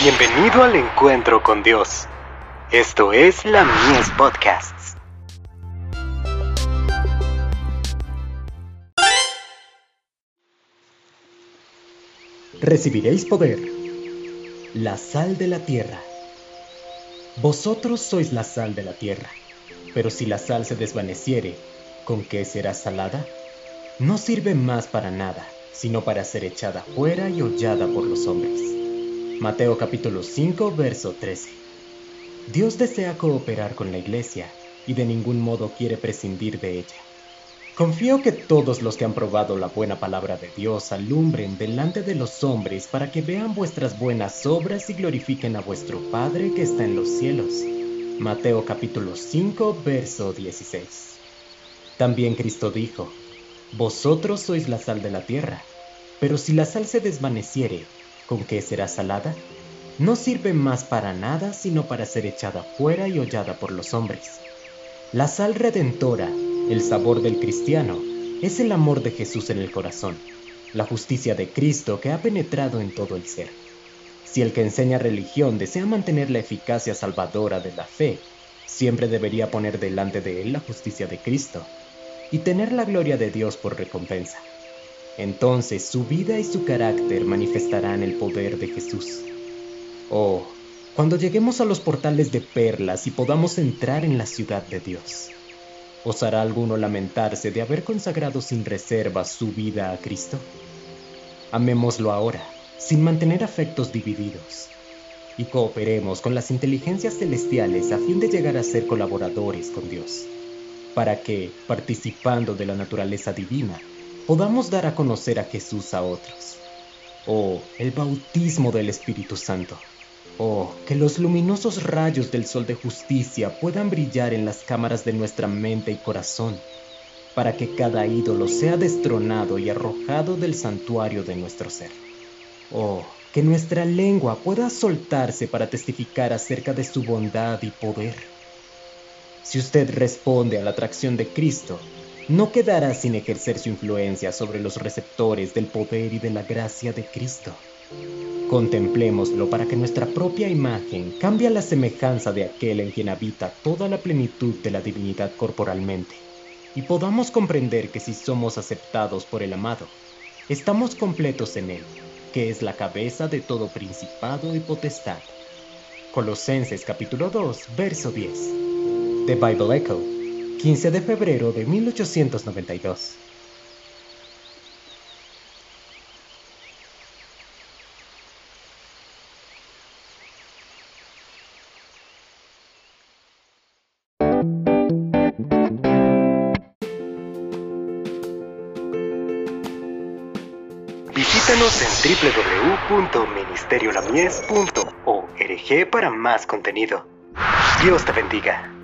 Bienvenido al encuentro con Dios. Esto es la Mies Podcasts. Recibiréis poder. La sal de la tierra. Vosotros sois la sal de la tierra. Pero si la sal se desvaneciere, ¿con qué será salada? No sirve más para nada, sino para ser echada fuera y hollada por los hombres. Mateo capítulo 5, verso 13. Dios desea cooperar con la iglesia y de ningún modo quiere prescindir de ella. Confío que todos los que han probado la buena palabra de Dios alumbren delante de los hombres para que vean vuestras buenas obras y glorifiquen a vuestro Padre que está en los cielos. Mateo capítulo 5, verso 16. También Cristo dijo, Vosotros sois la sal de la tierra, pero si la sal se desvaneciere, ¿Con qué será salada? No sirve más para nada sino para ser echada fuera y hollada por los hombres. La sal redentora, el sabor del cristiano, es el amor de Jesús en el corazón, la justicia de Cristo que ha penetrado en todo el ser. Si el que enseña religión desea mantener la eficacia salvadora de la fe, siempre debería poner delante de él la justicia de Cristo y tener la gloria de Dios por recompensa. Entonces su vida y su carácter manifestarán el poder de Jesús. Oh, cuando lleguemos a los portales de perlas y podamos entrar en la ciudad de Dios, ¿osará alguno lamentarse de haber consagrado sin reserva su vida a Cristo? Amémoslo ahora, sin mantener afectos divididos, y cooperemos con las inteligencias celestiales a fin de llegar a ser colaboradores con Dios, para que, participando de la naturaleza divina, podamos dar a conocer a Jesús a otros. Oh, el bautismo del Espíritu Santo. Oh, que los luminosos rayos del sol de justicia puedan brillar en las cámaras de nuestra mente y corazón, para que cada ídolo sea destronado y arrojado del santuario de nuestro ser. Oh, que nuestra lengua pueda soltarse para testificar acerca de su bondad y poder. Si usted responde a la atracción de Cristo, no quedará sin ejercer su influencia sobre los receptores del poder y de la gracia de Cristo. Contemplémoslo para que nuestra propia imagen cambie a la semejanza de aquel en quien habita toda la plenitud de la divinidad corporalmente, y podamos comprender que si somos aceptados por el amado, estamos completos en él, que es la cabeza de todo principado y potestad. Colosenses capítulo 2, verso 10. The Bible Echo 15 de febrero de 1892. Visítanos en www.ministeriolamies.org para más contenido. Dios te bendiga.